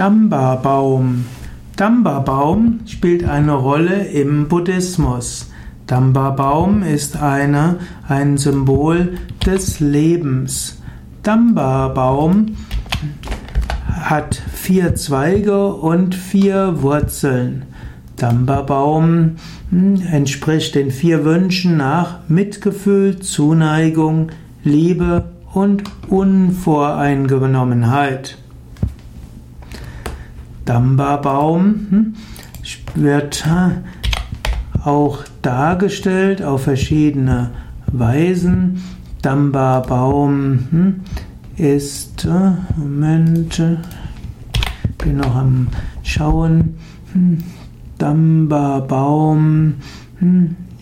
Damba-Baum. Damba-Baum spielt eine Rolle im Buddhismus. Damba-Baum ist eine, ein Symbol des Lebens. Damba-Baum hat vier Zweige und vier Wurzeln. Damba-Baum hm, entspricht den vier Wünschen nach Mitgefühl, Zuneigung, Liebe und Unvoreingenommenheit. Damba-Baum hm, wird auch dargestellt auf verschiedene Weisen. Damba-Baum hm, ist, äh, Moment, bin noch am Schauen. Hm, Damba-Baum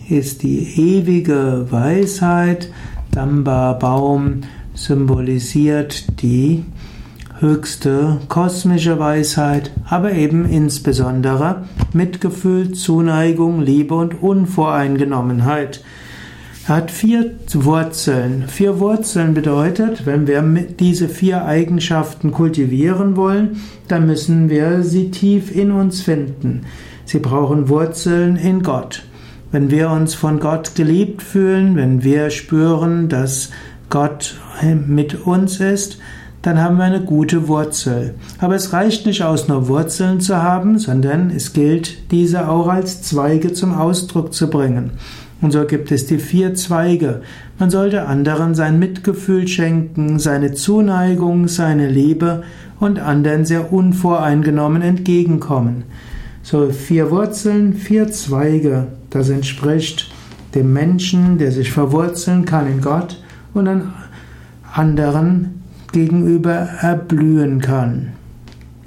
ist die ewige Weisheit. Damba-Baum symbolisiert die höchste kosmische Weisheit, aber eben insbesondere Mitgefühl, Zuneigung, Liebe und Unvoreingenommenheit. Er hat vier Wurzeln. Vier Wurzeln bedeutet, wenn wir diese vier Eigenschaften kultivieren wollen, dann müssen wir sie tief in uns finden. Sie brauchen Wurzeln in Gott. Wenn wir uns von Gott geliebt fühlen, wenn wir spüren, dass Gott mit uns ist, dann haben wir eine gute Wurzel. Aber es reicht nicht aus, nur Wurzeln zu haben, sondern es gilt, diese auch als Zweige zum Ausdruck zu bringen. Und so gibt es die vier Zweige. Man sollte anderen sein Mitgefühl schenken, seine Zuneigung, seine Liebe und anderen sehr unvoreingenommen entgegenkommen. So vier Wurzeln, vier Zweige, das entspricht dem Menschen, der sich verwurzeln kann in Gott und an anderen gegenüber erblühen kann.